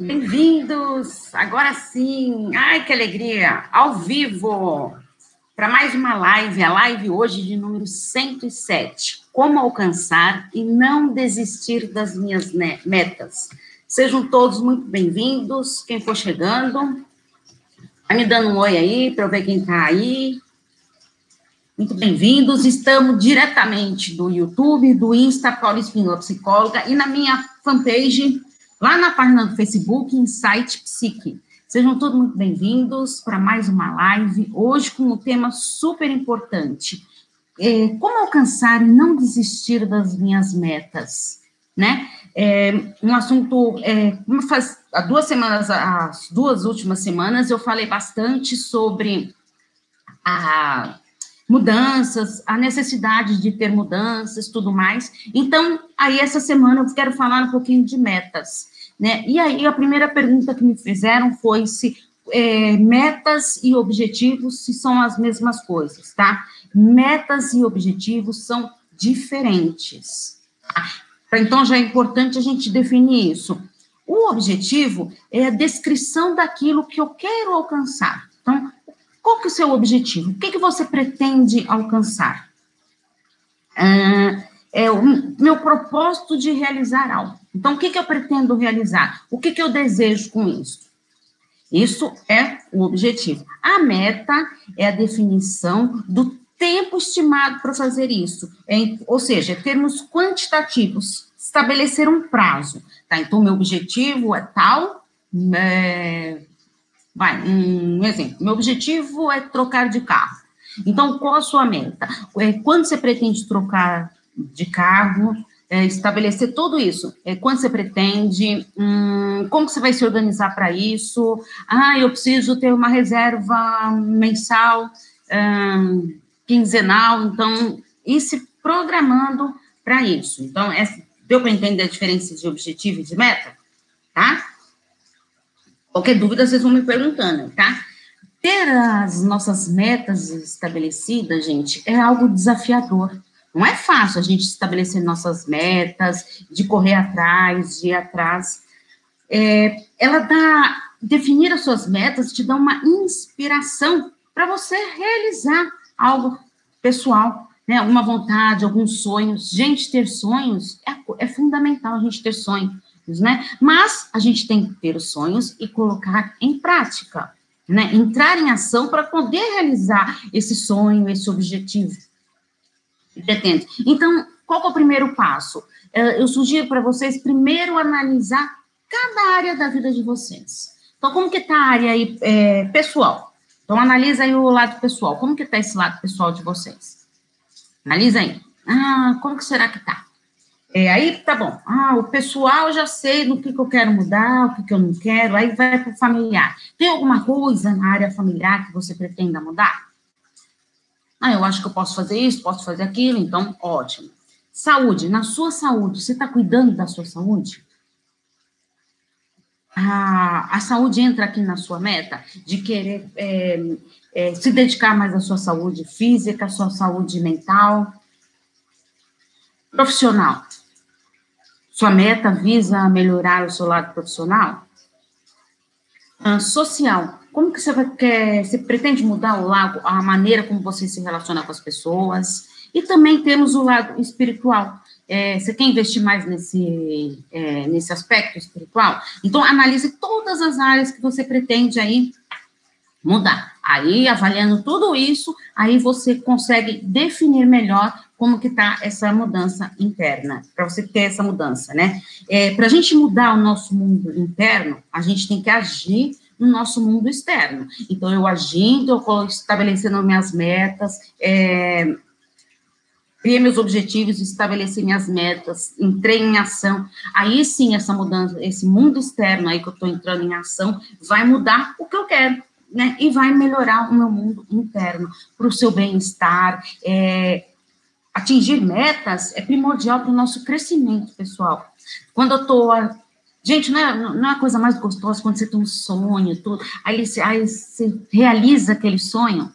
Bem-vindos! Agora sim! Ai, que alegria! Ao vivo! Para mais uma live, a live hoje de número 107. Como alcançar e não desistir das minhas metas. Sejam todos muito bem-vindos. Quem for chegando, vai me dando um oi aí para eu ver quem está aí. Muito bem-vindos. Estamos diretamente do YouTube, do Insta, Paula Espinola, psicóloga, e na minha fanpage, lá na página do Facebook, Insight Psique. Sejam todos muito bem-vindos para mais uma live, hoje com um tema super importante. É, como alcançar e não desistir das minhas metas, né? É, um assunto, é, faz, há duas semanas, as duas últimas semanas, eu falei bastante sobre a mudanças, a necessidade de ter mudanças, tudo mais. Então, aí essa semana eu quero falar um pouquinho de metas, né? E aí a primeira pergunta que me fizeram foi se é, metas e objetivos se são as mesmas coisas, tá? Metas e objetivos são diferentes. Tá? Então já é importante a gente definir isso. O objetivo é a descrição daquilo que eu quero alcançar. Então, qual que é o seu objetivo? O que, que você pretende alcançar? Ah, é o meu propósito de realizar algo. Então, o que, que eu pretendo realizar? O que, que eu desejo com isso? Isso é o objetivo. A meta é a definição do tempo estimado para fazer isso. É, ou seja, termos quantitativos, estabelecer um prazo. Tá? Então, meu objetivo é tal, é, Vai, um exemplo. Meu objetivo é trocar de carro. Então, qual a sua meta? É, quando você pretende trocar de carro? É, estabelecer tudo isso. É, quando você pretende? Hum, como você vai se organizar para isso? Ah, eu preciso ter uma reserva mensal, hum, quinzenal. Então, ir se programando para isso. Então, deu para entender a diferença de objetivo e de meta? Tá? Qualquer dúvida, vocês vão me perguntando, tá? Ter as nossas metas estabelecidas, gente, é algo desafiador. Não é fácil a gente estabelecer nossas metas, de correr atrás, de ir atrás. É, ela dá, definir as suas metas te dá uma inspiração para você realizar algo pessoal, né? Alguma vontade, alguns sonhos. Gente, ter sonhos é, é fundamental a gente ter sonho né? Mas a gente tem que ter os sonhos e colocar em prática, né? Entrar em ação para poder realizar esse sonho, esse objetivo. Pretende. Então, qual é o primeiro passo? É, eu sugiro para vocês primeiro analisar cada área da vida de vocês. Então, como que está a área aí, é, pessoal? Então, analisa aí o lado pessoal. Como que está esse lado pessoal de vocês? Analisa aí. Ah, como que será que está? É, aí tá bom, ah, o pessoal já sei no que, que eu quero mudar, o que, que eu não quero, aí vai para o familiar. Tem alguma coisa na área familiar que você pretenda mudar? Ah, eu acho que eu posso fazer isso, posso fazer aquilo, então ótimo. Saúde, na sua saúde, você está cuidando da sua saúde? Ah, a saúde entra aqui na sua meta de querer é, é, se dedicar mais à sua saúde física, à sua saúde mental, profissional. Sua meta visa melhorar o seu lado profissional? Ah, social. Como que você vai, quer, você pretende mudar o lado, a maneira como você se relaciona com as pessoas? E também temos o lado espiritual. É, você quer investir mais nesse, é, nesse aspecto espiritual? Então, analise todas as áreas que você pretende aí mudar. Aí, avaliando tudo isso, aí você consegue definir melhor como que está essa mudança interna, para você ter essa mudança, né? É, para a gente mudar o nosso mundo interno, a gente tem que agir no nosso mundo externo. Então, eu agindo, eu estabelecendo minhas metas, é, criei meus objetivos, estabeleci minhas metas, entrei em ação, aí sim essa mudança, esse mundo externo aí que eu estou entrando em ação, vai mudar o que eu quero, né? E vai melhorar o meu mundo interno, para o seu bem-estar, é, atingir metas é primordial para o nosso crescimento pessoal. Quando eu estou. Gente, não é, não é a coisa mais gostosa quando você tem um sonho, tudo, aí, aí você realiza aquele sonho.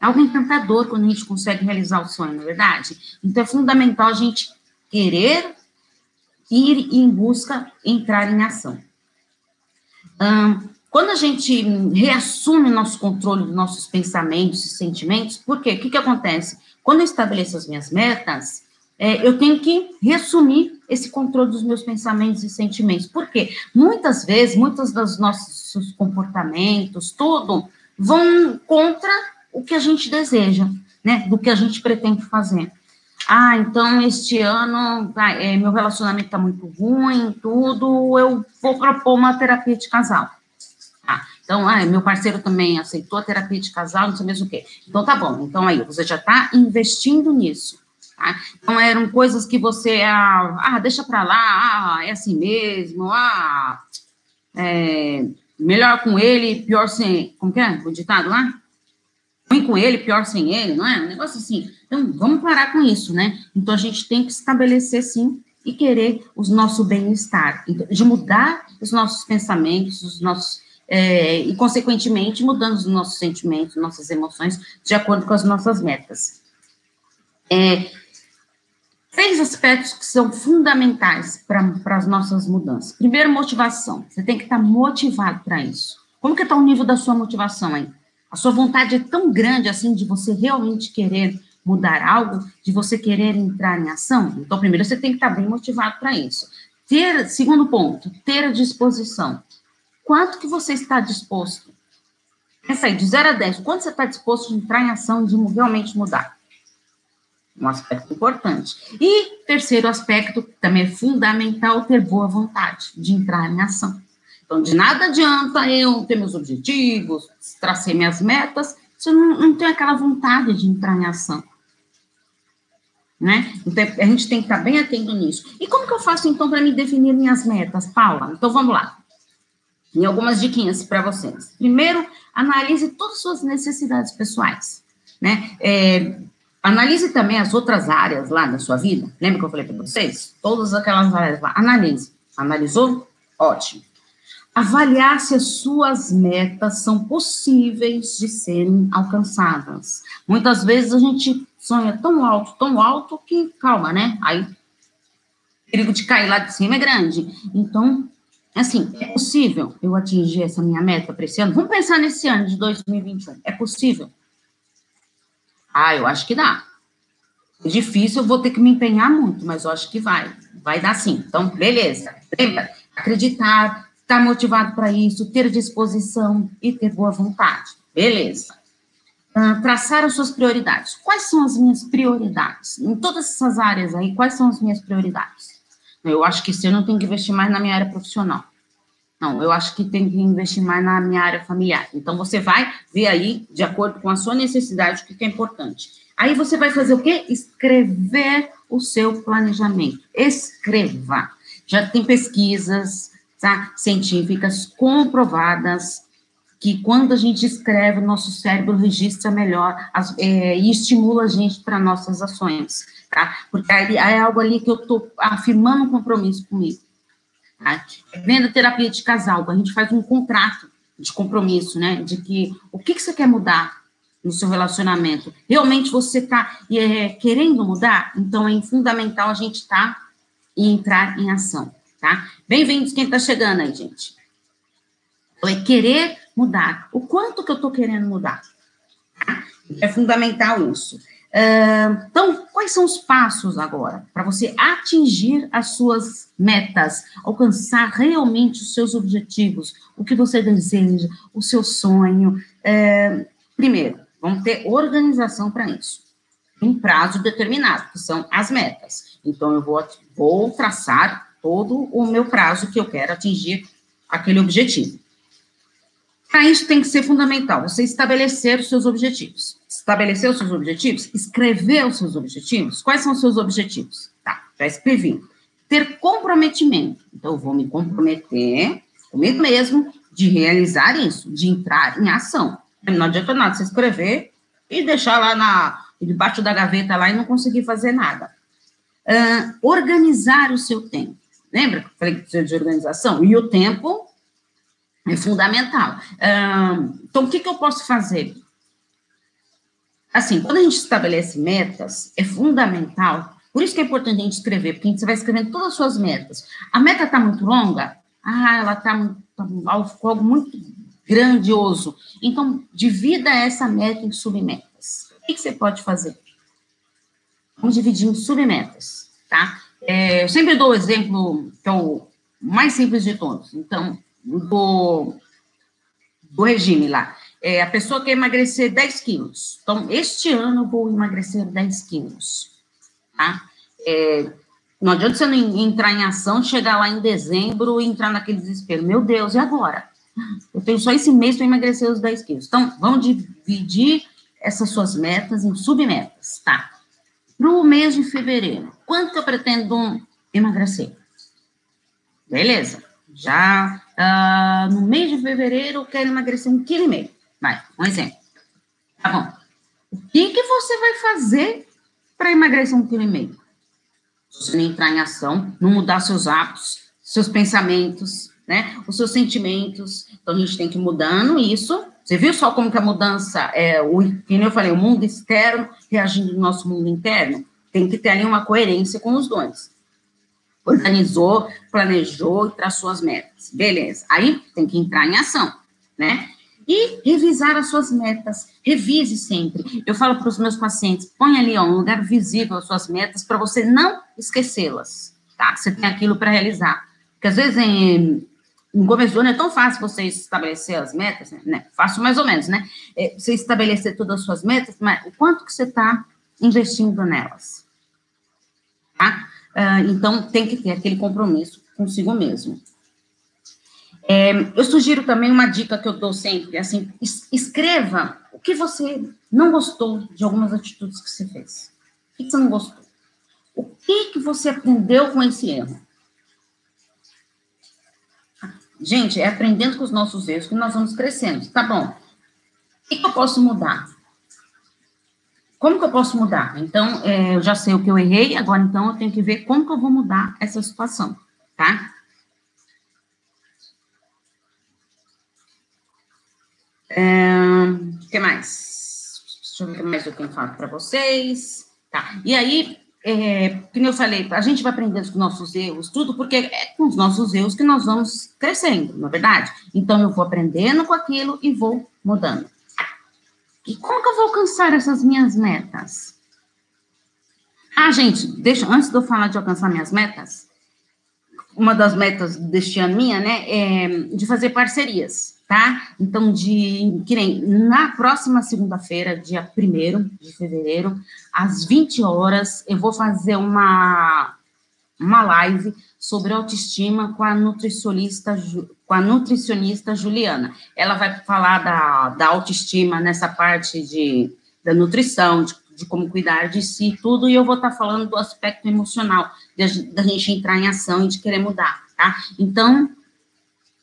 É algo encantador quando a gente consegue realizar o sonho, não é verdade? Então é fundamental a gente querer ir em busca, entrar em ação. quando a gente reassume nosso controle dos nossos pensamentos e sentimentos, por quê? O que, que acontece? Quando eu estabeleço as minhas metas, é, eu tenho que reassumir esse controle dos meus pensamentos e sentimentos. Por quê? Muitas vezes, muitos dos nossos comportamentos, tudo, vão contra o que a gente deseja, né? Do que a gente pretende fazer. Ah, então este ano é, meu relacionamento está muito ruim, tudo, eu vou propor uma terapia de casal. Então, ah, meu parceiro também aceitou a terapia de casal, não sei mesmo o quê. Então, tá bom. Então, aí, você já está investindo nisso. Tá? Então, eram coisas que você, ah, ah deixa para lá, ah, é assim mesmo, ah, é, melhor com ele, pior sem, como que é o ditado lá? ruim com ele, pior sem ele, não é? Um negócio assim. Então, vamos parar com isso, né? Então, a gente tem que estabelecer, sim, e querer o nosso bem-estar, então, de mudar os nossos pensamentos, os nossos, é, e, consequentemente, mudando os nossos sentimentos, nossas emoções, de acordo com as nossas metas. É, três aspectos que são fundamentais para as nossas mudanças. Primeiro, motivação. Você tem que estar motivado para isso. Como que está o nível da sua motivação aí? A sua vontade é tão grande assim de você realmente querer mudar algo, de você querer entrar em ação? Então, primeiro você tem que estar bem motivado para isso. Ter, segundo ponto, ter a disposição. Quanto que você está disposto? Pensa aí, de 0 a 10, quanto você está disposto a entrar em ação de realmente mudar? Um aspecto importante. E terceiro aspecto, também é fundamental, ter boa vontade de entrar em ação. Então, de nada adianta eu ter meus objetivos, tracei minhas metas, se eu não, não tenho aquela vontade de entrar em ação. Né? Então, a gente tem que estar bem atento nisso. E como que eu faço, então, para me definir minhas metas, Paula? Então, vamos lá. Tem algumas diquinhas para vocês. Primeiro, analise todas as suas necessidades pessoais. Né? É, analise também as outras áreas lá da sua vida. Lembra que eu falei para vocês? Todas aquelas áreas lá. Analise. Analisou? Ótimo avaliar se as suas metas são possíveis de serem alcançadas. Muitas vezes a gente sonha tão alto, tão alto que, calma, né? Aí, o perigo de cair lá de cima é grande. Então, assim, é possível eu atingir essa minha meta para esse ano? Vamos pensar nesse ano de 2021. É possível? Ah, eu acho que dá. É difícil, eu vou ter que me empenhar muito, mas eu acho que vai. Vai dar sim. Então, beleza. Lembra? Acreditar, estar motivado para isso, ter disposição e ter boa vontade. Beleza. Uh, traçar as suas prioridades. Quais são as minhas prioridades? Em todas essas áreas aí, quais são as minhas prioridades? Eu acho que se eu não tenho que investir mais na minha área profissional. Não, eu acho que tem que investir mais na minha área familiar. Então, você vai ver aí, de acordo com a sua necessidade, o que é importante. Aí você vai fazer o quê? Escrever o seu planejamento. Escreva. Já tem pesquisas, tá? científicas comprovadas que quando a gente escreve, o nosso cérebro registra melhor as, é, e estimula a gente para nossas ações, tá? Porque aí é algo ali que eu estou afirmando um compromisso comigo. Tá? Vendo terapia de casal, a gente faz um contrato de compromisso, né? De que o que, que você quer mudar no seu relacionamento? Realmente você está é, querendo mudar? Então é fundamental a gente estar tá, e entrar em ação tá? Bem-vindos quem está chegando aí, gente. É querer mudar. O quanto que eu estou querendo mudar? É fundamental isso. Uh, então, quais são os passos agora para você atingir as suas metas, alcançar realmente os seus objetivos, o que você deseja, o seu sonho? Uh, primeiro, vamos ter organização para isso, um prazo determinado, que são as metas. Então, eu vou, vou traçar todo o meu prazo que eu quero atingir aquele objetivo. Para isso tem que ser fundamental você estabelecer os seus objetivos. Estabelecer os seus objetivos, escrever os seus objetivos. Quais são os seus objetivos? Tá, já escrevi. Ter comprometimento. Então, eu vou me comprometer comigo mesmo de realizar isso, de entrar em ação. Não adianta nada você escrever e deixar lá na, debaixo da gaveta lá e não conseguir fazer nada. Uh, organizar o seu tempo. Lembra que eu falei que precisa de organização? E o tempo é fundamental. então, o que, eu posso fazer? Assim, quando a gente estabelece metas, é fundamental, por isso que é importante a gente escrever, porque a gente vai escrevendo todas as suas metas. A meta está muito longa? Ah, ela está algo, algo muito grandioso. Então, divida essa meta em submetas. O que, que você pode fazer? Vamos dividir em submetas, tá? É, eu sempre dou o exemplo que é o mais simples de todos. Então, do, do regime lá. É, a pessoa quer emagrecer 10 quilos. Então, este ano vou emagrecer 10 quilos, tá? É, não adianta você não entrar em ação, chegar lá em dezembro e entrar naquele desespero. Meu Deus, e agora? Eu tenho só esse mês para emagrecer os 10 quilos. Então, vamos dividir essas suas metas em submetas, tá? Para o mês de fevereiro, quanto eu pretendo emagrecer? Beleza. Já uh, no mês de fevereiro, eu quero emagrecer um quilo e meio. Vai, um exemplo. Tá bom. O que, que você vai fazer para emagrecer um quilo e meio? Se você não entrar em ação, não mudar seus hábitos, seus pensamentos, né? Os seus sentimentos. Então, a gente tem que ir mudando isso. Você viu só como que a mudança é, o, que eu falei, o mundo externo reagindo no nosso mundo interno? Tem que ter ali uma coerência com os dois. Organizou, planejou e traçou as metas. Beleza. Aí tem que entrar em ação, né? E revisar as suas metas. Revise sempre. Eu falo para os meus pacientes, põe ali ó, um lugar visível as suas metas para você não esquecê-las, tá? Você tem aquilo para realizar. Porque às vezes em, no começo do ano é tão fácil você estabelecer as metas, né? Fácil mais ou menos, né? É, você estabelecer todas as suas metas, mas o quanto que você está investindo nelas? Tá? Uh, então, tem que ter aquele compromisso consigo mesmo. É, eu sugiro também uma dica que eu dou sempre, assim, es escreva o que você não gostou de algumas atitudes que você fez. O que você não gostou? O que, que você aprendeu com esse erro? Gente, é aprendendo com os nossos erros que nós vamos crescendo. Tá bom. O que eu posso mudar? Como que eu posso mudar? Então, é, eu já sei o que eu errei, agora então eu tenho que ver como que eu vou mudar essa situação, tá? É, o que mais? Deixa eu ver o que mais eu tenho falado para vocês. Tá. E aí, é, como eu falei, a gente vai aprendendo com nossos erros, tudo, porque é com os nossos erros que nós vamos crescendo, não é verdade? Então, eu vou aprendendo com aquilo e vou mudando. E como que eu vou alcançar essas minhas metas? Ah, gente, deixa, antes de eu falar de alcançar minhas metas, uma das metas deste ano minha, né, é de fazer parcerias tá? Então, de que nem na próxima segunda-feira, dia 1 de fevereiro, às 20 horas, eu vou fazer uma, uma live sobre autoestima com a nutricionista com a nutricionista Juliana. Ela vai falar da, da autoestima nessa parte de, da nutrição, de, de como cuidar de si, tudo, e eu vou estar tá falando do aspecto emocional, da gente entrar em ação e de querer mudar, tá? Então,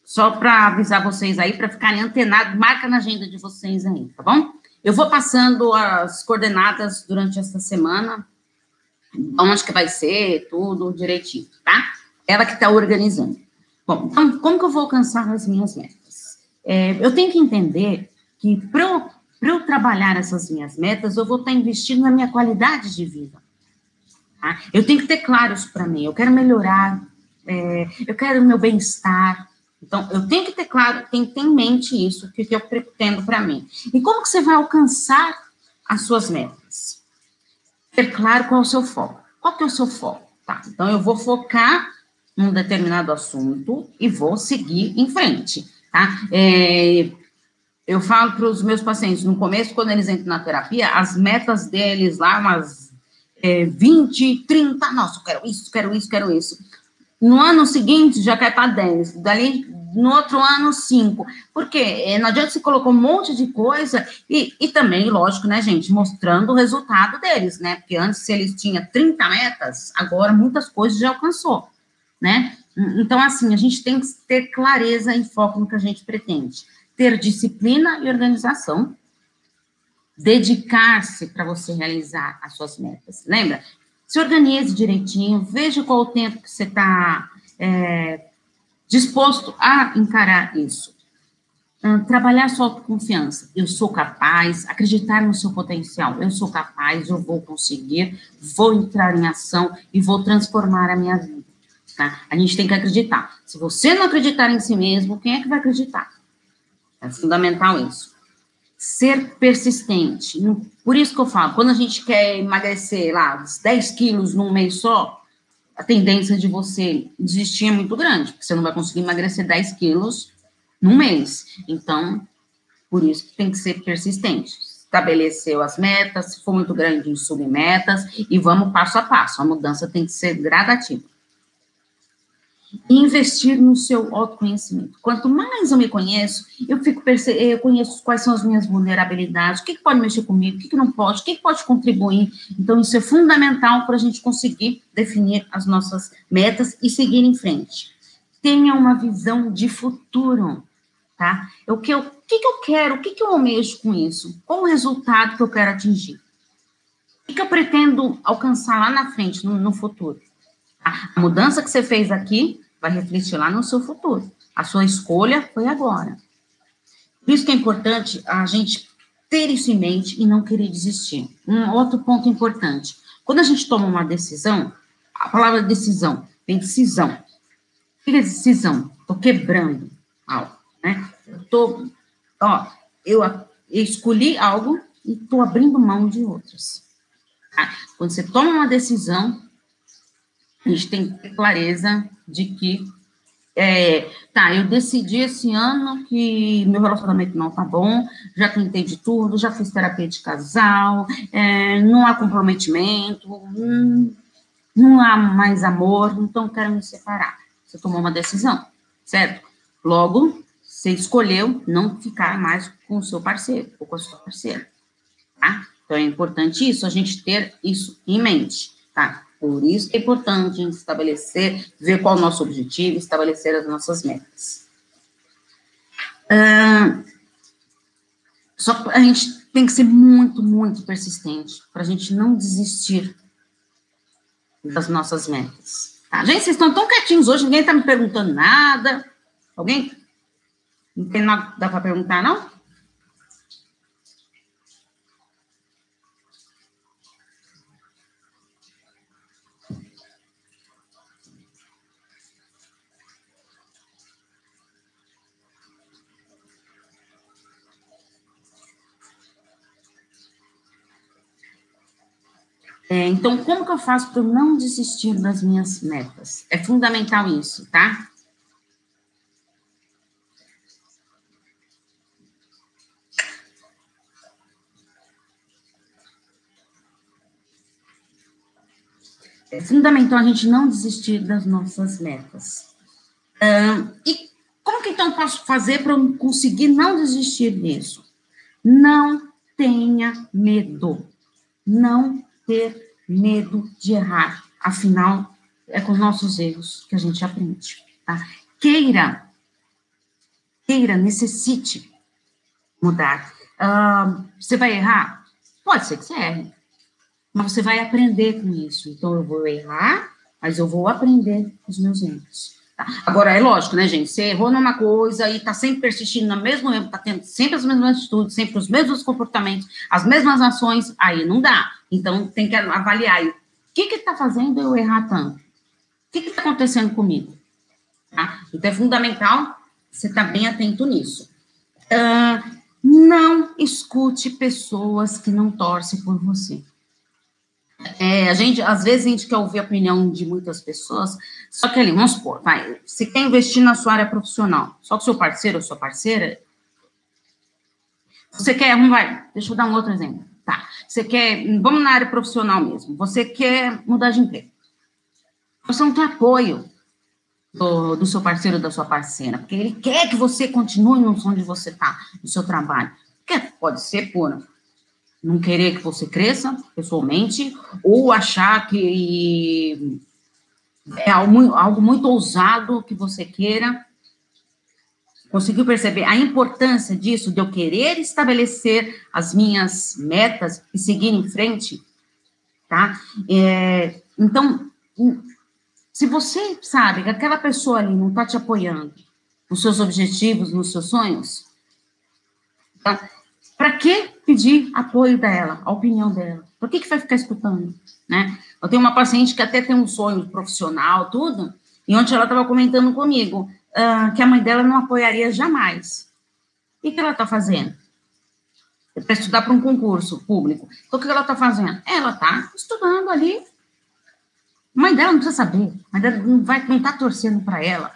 só para avisar vocês aí, para ficarem antenados, marca na agenda de vocês aí, tá bom? Eu vou passando as coordenadas durante essa semana, onde que vai ser, tudo direitinho, tá? Ela que está organizando. Bom, então, como que eu vou alcançar as minhas metas? É, eu tenho que entender que para eu, eu trabalhar essas minhas metas, eu vou estar tá investindo na minha qualidade de vida. Tá? Eu tenho que ter claro isso para mim. Eu quero melhorar, é, eu quero o meu bem-estar, então, eu tenho que ter claro, tem que ter em mente isso, o que eu pretendo para mim. E como que você vai alcançar as suas metas? Ter claro qual é o seu foco. Qual que é o seu foco? Tá, então eu vou focar num determinado assunto e vou seguir em frente, tá? É, eu falo para os meus pacientes, no começo, quando eles entram na terapia, as metas deles lá, umas é, 20, 30, nossa, eu quero isso, quero isso, quero isso. No ano seguinte, já quer para 10. Dali, no outro ano, 5. Por quê? É, não adianta você colocar um monte de coisa e, e também, lógico, né, gente, mostrando o resultado deles, né? Porque antes, se eles tinham 30 metas, agora muitas coisas já alcançou, né? Então, assim, a gente tem que ter clareza e foco no que a gente pretende. Ter disciplina e organização. Dedicar-se para você realizar as suas metas. Lembra? se organize direitinho, veja qual o tempo que você está é, disposto a encarar isso. Uh, trabalhar sua autoconfiança. Eu sou capaz, acreditar no seu potencial. Eu sou capaz, eu vou conseguir, vou entrar em ação e vou transformar a minha vida. Tá? A gente tem que acreditar. Se você não acreditar em si mesmo, quem é que vai acreditar? É fundamental isso. Ser persistente. Por isso que eu falo, quando a gente quer emagrecer lá 10 quilos num mês só, a tendência de você desistir é muito grande, porque você não vai conseguir emagrecer 10 quilos num mês. Então, por isso que tem que ser persistente. Estabeleceu as metas, se for muito grande, submetas, e vamos passo a passo. A mudança tem que ser gradativa investir no seu autoconhecimento. Quanto mais eu me conheço, eu fico eu conheço quais são as minhas vulnerabilidades, o que, que pode mexer comigo, o que, que não pode, o que, que pode contribuir. Então, isso é fundamental para a gente conseguir definir as nossas metas e seguir em frente. Tenha uma visão de futuro, tá? O que eu, o que, que eu quero, o que, que eu almejo com isso? Qual o resultado que eu quero atingir? O que, que eu pretendo alcançar lá na frente, no, no futuro? A mudança que você fez aqui vai refletir lá no seu futuro. A sua escolha foi agora. Por isso que é importante a gente ter isso em mente e não querer desistir. Um outro ponto importante. Quando a gente toma uma decisão, a palavra decisão vem decisão. O que é decisão? Estou quebrando algo, né? Eu tô, ó, eu, escolhi algo e estou abrindo mão de outras. Tá? Quando você toma uma decisão, a gente tem que ter clareza de que, é, tá, eu decidi esse ano que meu relacionamento não tá bom, já tentei de tudo, já fiz terapia de casal, é, não há comprometimento, não há mais amor, então quero me separar. Você tomou uma decisão, certo? Logo, você escolheu não ficar mais com o seu parceiro ou com a sua parceira, tá? Então é importante isso, a gente ter isso em mente, tá? Por isso é importante a gente estabelecer, ver qual é o nosso objetivo, estabelecer as nossas metas. Ah, só a gente tem que ser muito, muito persistente para a gente não desistir das nossas metas. Tá? Gente, vocês estão tão quietinhos hoje, ninguém está me perguntando nada. Alguém? Não tem nada para perguntar, não? É, então, como que eu faço para não desistir das minhas metas? É fundamental isso, tá? É fundamental a gente não desistir das nossas metas. E como que então posso fazer para conseguir não desistir disso? Não tenha medo. Não ter medo de errar. Afinal, é com os nossos erros que a gente aprende. Tá? Queira, queira, necessite mudar. Uh, você vai errar? Pode ser que você erre, mas você vai aprender com isso. Então, eu vou errar, mas eu vou aprender com os meus erros. Tá? Agora, é lógico, né, gente? Você errou numa coisa e está sempre persistindo no mesmo erro, está tendo sempre as mesmas atitudes, sempre os mesmos comportamentos, as mesmas ações, aí não dá. Então, tem que avaliar. O que está fazendo eu errar tanto? O que está acontecendo comigo? Tá? Então, é fundamental você estar tá bem atento nisso. Uh, não escute pessoas que não torcem por você. É, a gente, às vezes, a gente quer ouvir a opinião de muitas pessoas, só que ali, vamos supor, vai, você quer investir na sua área profissional, só que seu parceiro ou sua parceira, você quer, vai, deixa eu dar um outro exemplo, você quer, vamos na área profissional mesmo, você quer mudar de emprego, você não tem apoio do, do seu parceiro da sua parceira, porque ele quer que você continue no onde você está, no seu trabalho, quer, pode ser por não querer que você cresça pessoalmente, ou achar que é algo, algo muito ousado que você queira. Conseguiu perceber a importância disso, de eu querer estabelecer as minhas metas e seguir em frente? Tá? É, então, se você sabe que aquela pessoa ali não está te apoiando nos seus objetivos, nos seus sonhos, tá? para que pedir apoio dela, a opinião dela? Por que, que vai ficar escutando? Né? Eu tenho uma paciente que até tem um sonho profissional, tudo, E ontem ela estava comentando comigo uh, que a mãe dela não apoiaria jamais. O que, ela está fazendo? Para estudar para um concurso público. Então, o que ela está fazendo? Ela está estudando ali. A mãe dela não precisa saber. A mãe dela não vai não tá torcendo para ela.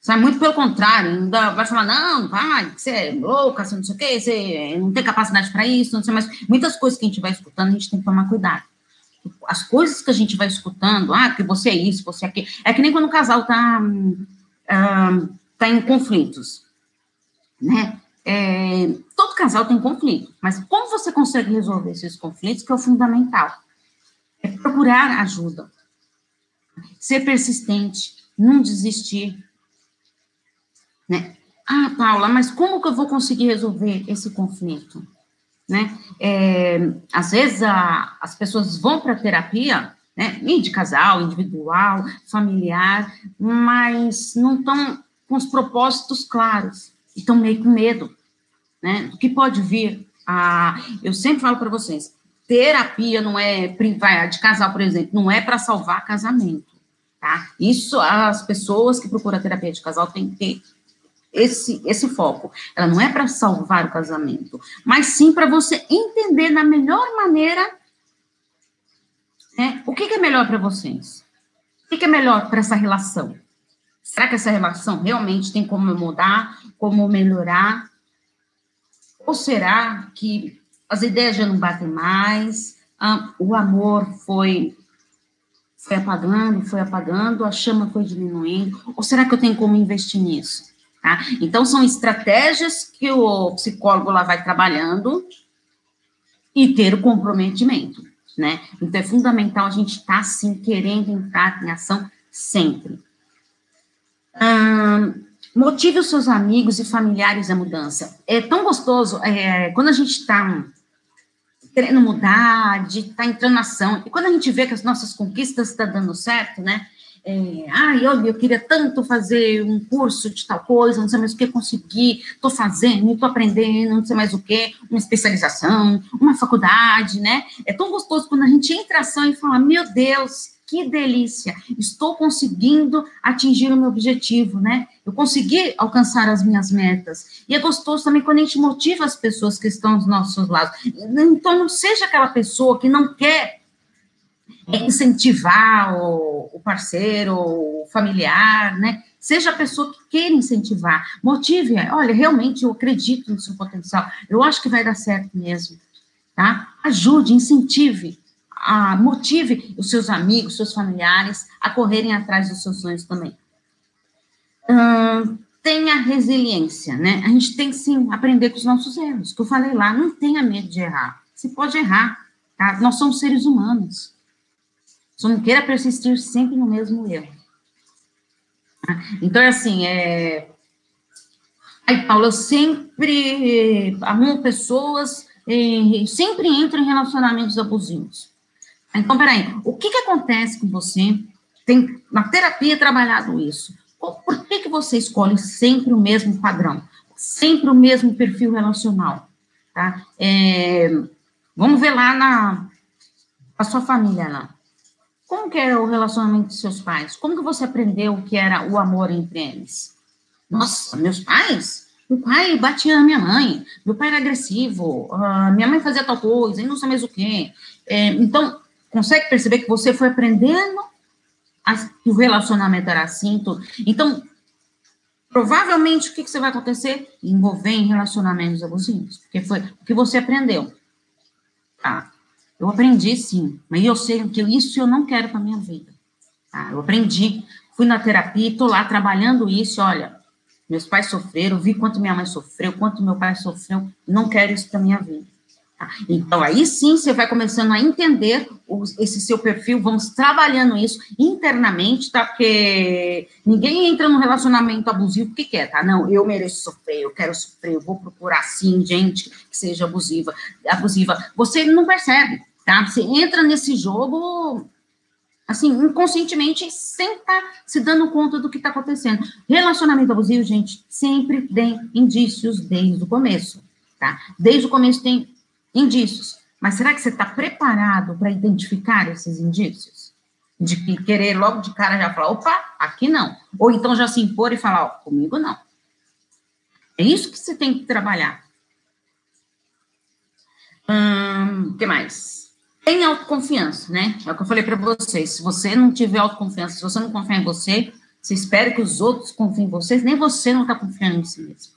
Sabe, muito pelo contrário, ainda vai falar, não, vai, você é louca, você não sei o quê, você não tem capacidade para isso, não sei mais. Muitas coisas que a gente vai escutando, a gente tem que tomar cuidado. As coisas que a gente vai escutando, ah, que você é isso, você é aquilo, é que nem quando o casal está tá em conflitos, né? É, todo casal tem conflito, mas como você consegue resolver esses conflitos, que é o fundamental, é procurar ajuda, ser persistente, não desistir, né? Ah, Paula, mas como que eu vou conseguir resolver esse conflito? Né? É, às vezes a, as pessoas vão para terapia, né, de casal, individual, familiar, mas não estão com os propósitos claros, e estão meio com medo, né, do que pode vir. A, eu sempre falo para vocês, terapia não é de casal, por exemplo, não é para salvar casamento, tá? Isso, as pessoas que procuram terapia de casal têm que ter esse, esse foco. Ela não é para salvar o casamento, mas sim para você entender na melhor maneira né, o que, que é melhor para vocês. O que, que é melhor para essa relação? Será que essa relação realmente tem como mudar, como melhorar? Ou será que as ideias já não batem mais, ah, o amor foi, foi apagando, foi apagando, a chama foi diminuindo? Ou será que eu tenho como investir nisso? Tá? Então, são estratégias que o psicólogo lá vai trabalhando e ter o comprometimento, né? Então, é fundamental a gente estar, tá, sim, querendo entrar em ação sempre. Hum, motive os seus amigos e familiares à mudança. É tão gostoso é, quando a gente está querendo mudar, de estar tá entrando na ação, e quando a gente vê que as nossas conquistas estão tá dando certo, né? É, ah, eu, eu queria tanto fazer um curso de tal coisa, não sei mais o que conseguir, estou fazendo, estou aprendendo, não sei mais o que, uma especialização, uma faculdade, né? É tão gostoso quando a gente entra em ação e fala, meu Deus, que delícia, estou conseguindo atingir o meu objetivo, né? Eu consegui alcançar as minhas metas. E é gostoso também quando a gente motiva as pessoas que estão aos nossos lados. Então, não seja aquela pessoa que não quer incentivar o, o parceiro, o familiar, né? Seja a pessoa que queira incentivar, motive, olha, realmente eu acredito no seu potencial, eu acho que vai dar certo mesmo, tá? Ajude, incentive, a, motive os seus amigos, seus familiares a correrem atrás dos seus sonhos também. Hum, tenha resiliência, né? A gente tem sim aprender com os nossos erros, que eu falei lá, não tenha medo de errar. Você pode errar, tá? Nós somos seres humanos. Só não queira persistir sempre no mesmo erro. Então, é assim, é... Aí, Paulo, sempre arrumo pessoas, e sempre entro em relacionamentos abusivos. Então, peraí, o que, que acontece com você? Tem na terapia trabalhado isso. Por que, que você escolhe sempre o mesmo padrão? Sempre o mesmo perfil relacional? Tá? É, vamos ver lá na a sua família lá. Como que era o relacionamento dos seus pais? Como que você aprendeu o que era o amor entre eles? Nossa, meus pais? Meu pai batia na minha mãe, meu pai era agressivo, uh, minha mãe fazia tal coisa, e não sei mais o quê. É, então, consegue perceber que você foi aprendendo a, que o relacionamento era assim, tudo. Então, provavelmente, o que, que você vai acontecer? Envolver em relacionamentos abusivos, porque foi o que você aprendeu. Tá? Eu aprendi sim, mas eu sei que isso eu não quero para minha vida. Tá? Eu aprendi, fui na terapia, estou lá trabalhando isso. Olha, meus pais sofreram, vi quanto minha mãe sofreu, quanto meu pai sofreu, não quero isso para minha vida. Tá? Então, aí sim você vai começando a entender esse seu perfil, vamos trabalhando isso internamente, tá? Porque ninguém entra num relacionamento abusivo porque quer, tá? Não, eu mereço sofrer, eu quero sofrer, eu vou procurar sim gente que seja abusiva, abusiva. Você não percebe, tá? Você entra nesse jogo assim, inconscientemente, sem estar tá se dando conta do que está acontecendo. Relacionamento abusivo, gente, sempre tem indícios desde o começo, tá? Desde o começo tem indícios. Mas será que você está preparado para identificar esses indícios? de querer logo de cara já falar, opa, aqui não. Ou então já se impor e falar, ó, comigo não. É isso que você tem que trabalhar. O hum, que mais? Tem autoconfiança, né? É o que eu falei para vocês. Se você não tiver autoconfiança, se você não confiar em você, você espera que os outros confiem em você, nem você não está confiando em si mesmo.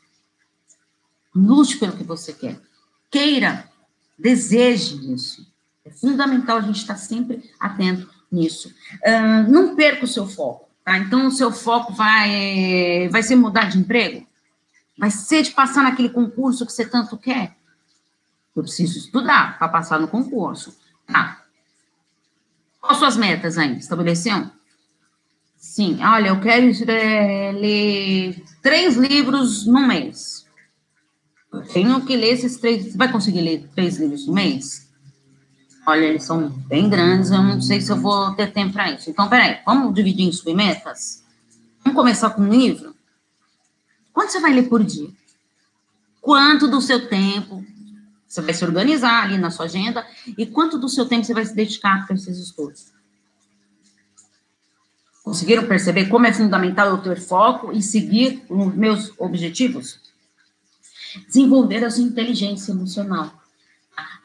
Lute pelo que você quer. Queira, deseje isso. É fundamental a gente estar sempre atento nisso. Uh, não perca o seu foco, tá? Então, o seu foco vai, vai ser mudar de emprego? Vai ser de passar naquele concurso que você tanto quer? Eu preciso estudar para passar no concurso. Tá. Quais suas metas ainda? Estabeleceu? Sim. Olha, eu quero é, ler três livros no mês. Eu tenho que ler esses três. Você vai conseguir ler três livros no mês? Olha, eles são bem grandes, eu não sei se eu vou ter tempo para isso. Então, peraí, vamos dividir em submetas? Vamos começar com um livro? Quanto você vai ler por dia? Quanto do seu tempo você vai se organizar ali na sua agenda e quanto do seu tempo você vai se dedicar para esses estudos? Conseguiram perceber como é fundamental eu ter foco e seguir os meus objetivos? Desenvolver a sua inteligência emocional.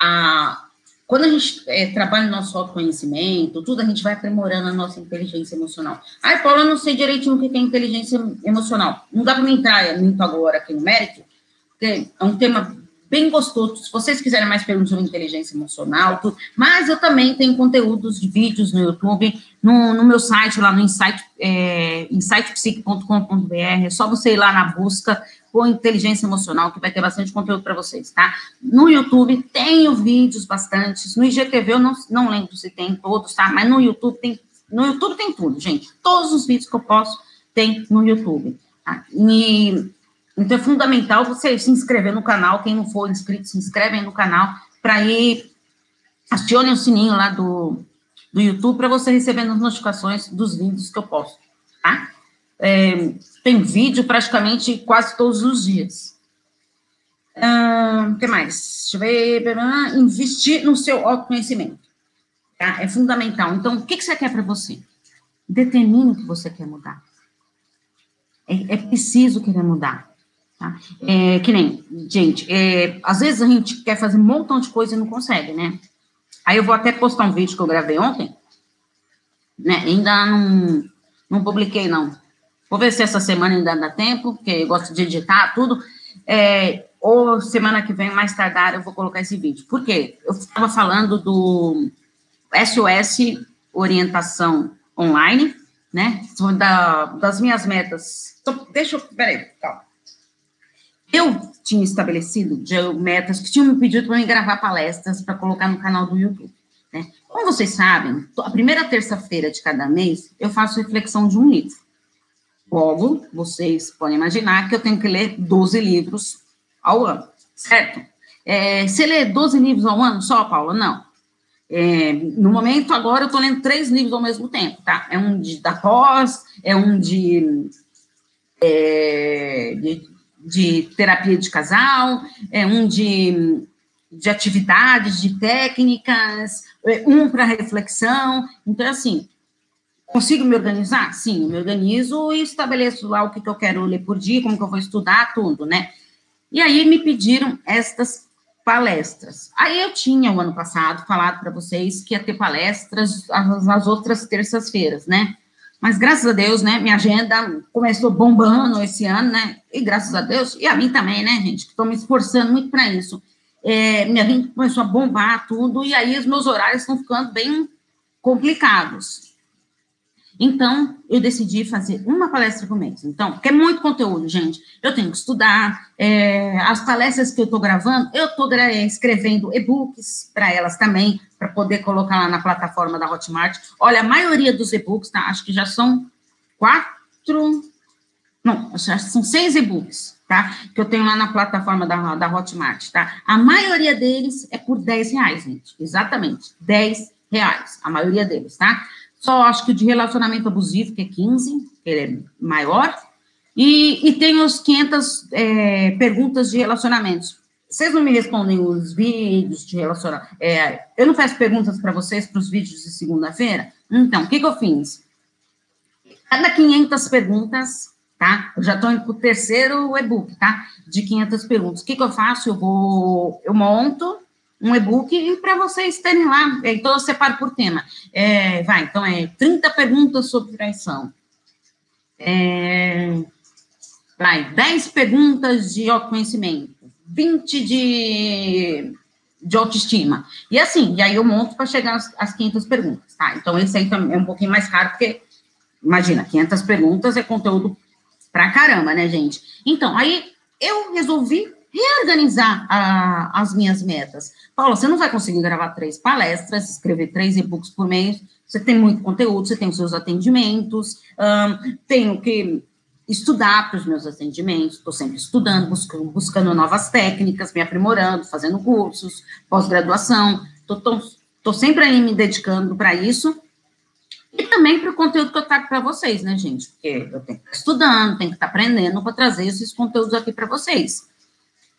A, quando a gente é, trabalha no nosso autoconhecimento, tudo, a gente vai aprimorando a nossa inteligência emocional. Ai, Paula, eu não sei direitinho o que é inteligência emocional. Não dá para me entrar muito agora aqui no mérito, porque é um tema bem gostoso. Se vocês quiserem mais perguntas sobre inteligência emocional, tudo, mas eu também tenho conteúdos de vídeos no YouTube, no, no meu site, lá no insight, é, insightpsique.com.br. É só você ir lá na busca com inteligência emocional, que vai ter bastante conteúdo para vocês, tá? No YouTube tenho vídeos bastantes, no IGTV eu não, não lembro se tem todos, tá? Mas no YouTube tem, no YouTube tem tudo, gente. Todos os vídeos que eu posso tem no YouTube. Tá? E, então é fundamental você se inscrever no canal, quem não for inscrito, se inscreve no canal, para ir, acione o sininho lá do, do YouTube para você receber as notificações dos vídeos que eu posto, tá? É, tem vídeo praticamente quase todos os dias. O que mais? Deixa eu ver. Investir no seu autoconhecimento. Tá? É fundamental. Então, o que, que você quer para você? Determine o que você quer mudar. É, é preciso querer mudar. Tá? É, que nem, gente, é, às vezes a gente quer fazer um montão de coisa e não consegue, né? Aí eu vou até postar um vídeo que eu gravei ontem, né? Ainda não, não publiquei, não. Vou ver se essa semana ainda dá tempo, porque eu gosto de editar tudo. É, ou semana que vem, mais tardar, eu vou colocar esse vídeo. Por quê? Eu estava falando do SOS Orientação Online, né? Da, das minhas metas. Então, deixa eu. Peraí, calma. Eu tinha estabelecido de metas que tinham me pedido para me gravar palestras para colocar no canal do YouTube. Né? Como vocês sabem, a primeira terça-feira de cada mês eu faço reflexão de um livro. Logo, vocês podem imaginar que eu tenho que ler 12 livros ao ano, certo? É, você lê 12 livros ao ano só, Paula? Não. É, no momento, agora, eu estou lendo três livros ao mesmo tempo, tá? É um de, da pós, é um de, é, de, de, terapia de casal, é um de, de atividades, de técnicas, é um para reflexão. Então, assim, Consigo me organizar? Sim, eu me organizo e estabeleço lá o que, que eu quero ler por dia, como que eu vou estudar, tudo, né? E aí me pediram estas palestras. Aí eu tinha, o ano passado, falado para vocês que ia ter palestras nas outras terças-feiras, né? Mas graças a Deus, né, minha agenda começou bombando esse ano, né? E graças a Deus, e a mim também, né, gente, que estou me esforçando muito para isso. É, minha agenda começou a bombar tudo, e aí os meus horários estão ficando bem complicados. Então, eu decidi fazer uma palestra por mês. Então, porque é muito conteúdo, gente. Eu tenho que estudar. É, as palestras que eu estou gravando, eu estou escrevendo e-books para elas também, para poder colocar lá na plataforma da Hotmart. Olha, a maioria dos e-books, tá? Acho que já são quatro. Não, que são seis e-books, tá? Que eu tenho lá na plataforma da, da Hotmart, tá? A maioria deles é por 10 reais, gente. Exatamente, 10 reais. A maioria deles, tá? Só acho que o de relacionamento abusivo, que é 15, que ele é maior. E, e tem os 500 é, perguntas de relacionamentos. Vocês não me respondem os vídeos de relacionamento. É, eu não faço perguntas para vocês para os vídeos de segunda-feira? Então, o que, que eu fiz? Cada 500 perguntas, tá? Eu já estou para o terceiro e-book, tá? De 500 perguntas. O que, que eu faço? Eu vou, eu monto um e-book para vocês terem lá. Então, eu separo por tema. É, vai, então, é 30 perguntas sobre traição. É, vai, 10 perguntas de autoconhecimento. 20 de, de autoestima. E assim, e aí eu monto para chegar às, às 500 perguntas, tá? Então, esse aí também é um pouquinho mais caro, porque, imagina, 500 perguntas é conteúdo pra caramba, né, gente? Então, aí eu resolvi reorganizar a, as minhas metas. Paula, você não vai conseguir gravar três palestras, escrever três e-books por mês, você tem muito conteúdo, você tem os seus atendimentos, um, tenho que estudar para os meus atendimentos, estou sempre estudando, buscando, buscando novas técnicas, me aprimorando, fazendo cursos, pós-graduação, estou sempre me dedicando para isso, e também para o conteúdo que eu trago para vocês, né, gente? Porque eu tenho que estar estudando, tenho que estar aprendendo para trazer esses conteúdos aqui para vocês.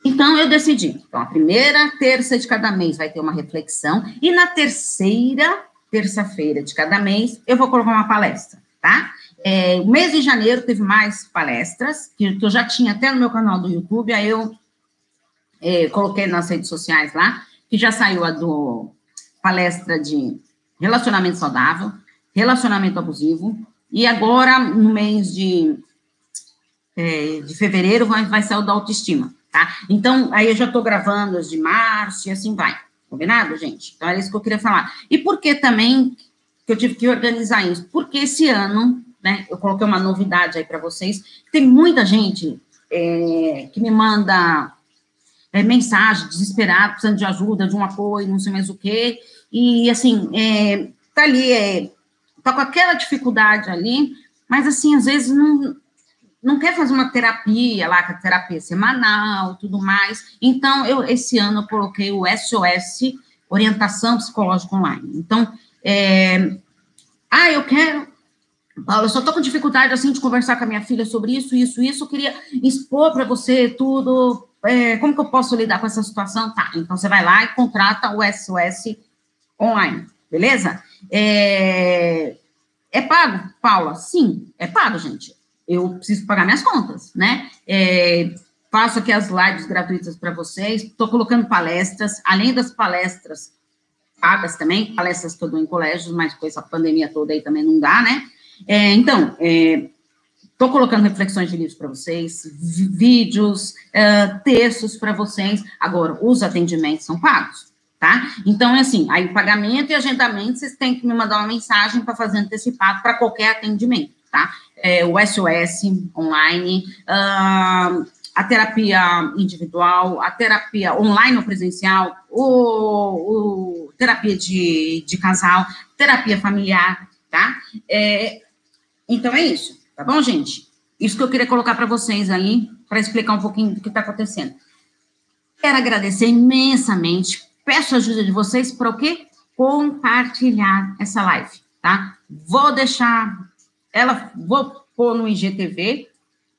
Então, eu decidi. Então, a primeira terça de cada mês vai ter uma reflexão, e na terceira terça-feira de cada mês, eu vou colocar uma palestra, tá? É, o mês de janeiro teve mais palestras, que, que, eu já tinha até no meu canal do YouTube, aí eu é, coloquei nas redes sociais lá, que já saiu a do palestra de relacionamento saudável, relacionamento abusivo, e agora, no mês de, é, de fevereiro, vai, vai sair o da autoestima, tá? Então, aí eu já estou gravando as de março e assim vai. Combinado, gente? Então, era isso que eu queria falar. E por que também que eu tive que organizar isso? Porque esse ano né? Eu coloquei uma novidade aí para vocês. Tem muita gente é, que me manda é, mensagem desesperada, precisando de ajuda, de um apoio, não sei mais o quê. E, assim, é, tá ali, é, tá com aquela dificuldade ali, mas, assim, às vezes não, não quer fazer uma terapia lá, é terapia semanal tudo mais. Então, eu, esse ano, eu coloquei o SOS, Orientação Psicológica Online. Então, é, ah, eu quero Paulo, eu só estou com dificuldade assim de conversar com a minha filha sobre isso, isso, isso. Eu queria expor para você tudo. É, como que eu posso lidar com essa situação? Tá, então você vai lá e contrata o SOS online, beleza? É, é pago, Paula? Sim, é pago, gente. Eu preciso pagar minhas contas, né? É, faço aqui as lives gratuitas para vocês. Estou colocando palestras, além das palestras pagas também, palestras que eu dou em colégios, mas com essa pandemia toda aí também não dá, né? É, então, estou é, colocando reflexões de livros para vocês, vídeos, é, textos para vocês. Agora, os atendimentos são pagos, tá? Então, é assim, aí o pagamento e agendamento, vocês têm que me mandar uma mensagem para fazer antecipado para qualquer atendimento, tá? É, o SOS online, uh, a terapia individual, a terapia online ou presencial, o, o terapia de, de casal, terapia familiar, tá? É, então é isso, tá bom, gente? Isso que eu queria colocar para vocês aí, para explicar um pouquinho do que está acontecendo. Quero agradecer imensamente, peço a ajuda de vocês para o quê? Compartilhar essa live, tá? Vou deixar ela, vou pôr no IGTV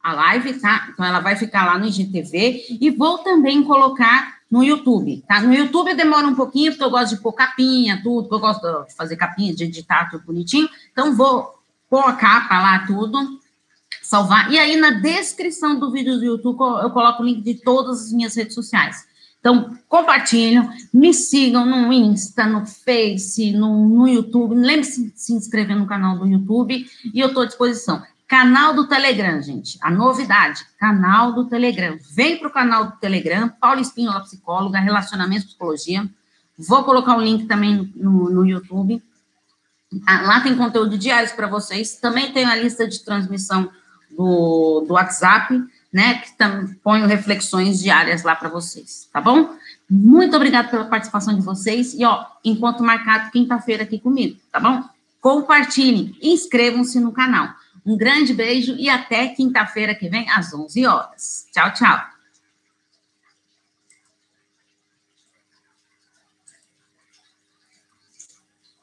a live, tá? Então ela vai ficar lá no IGTV e vou também colocar no YouTube, tá? No YouTube demora um pouquinho, porque eu gosto de pôr capinha, tudo, porque eu gosto de fazer capinha, de editar tudo bonitinho. Então, vou pôr a capa lá, tudo, salvar. E aí, na descrição do vídeo do YouTube, eu coloco o link de todas as minhas redes sociais. Então, compartilham, me sigam no Insta, no Face, no, no YouTube. Lembre-se de se inscrever no canal do YouTube e eu estou à disposição. Canal do Telegram, gente. A novidade, canal do Telegram. Vem para o canal do Telegram, Paula Espíndola, psicóloga, relacionamento psicologia. Vou colocar o link também no, no YouTube. Ah, lá tem conteúdo diário para vocês. Também tem a lista de transmissão do, do WhatsApp, né? Que tam, ponho reflexões diárias lá para vocês, tá bom? Muito obrigada pela participação de vocês. E, ó, enquanto marcado, quinta-feira aqui comigo, tá bom? Compartilhem, inscrevam-se no canal. Um grande beijo e até quinta-feira que vem, às 11 horas. Tchau, tchau.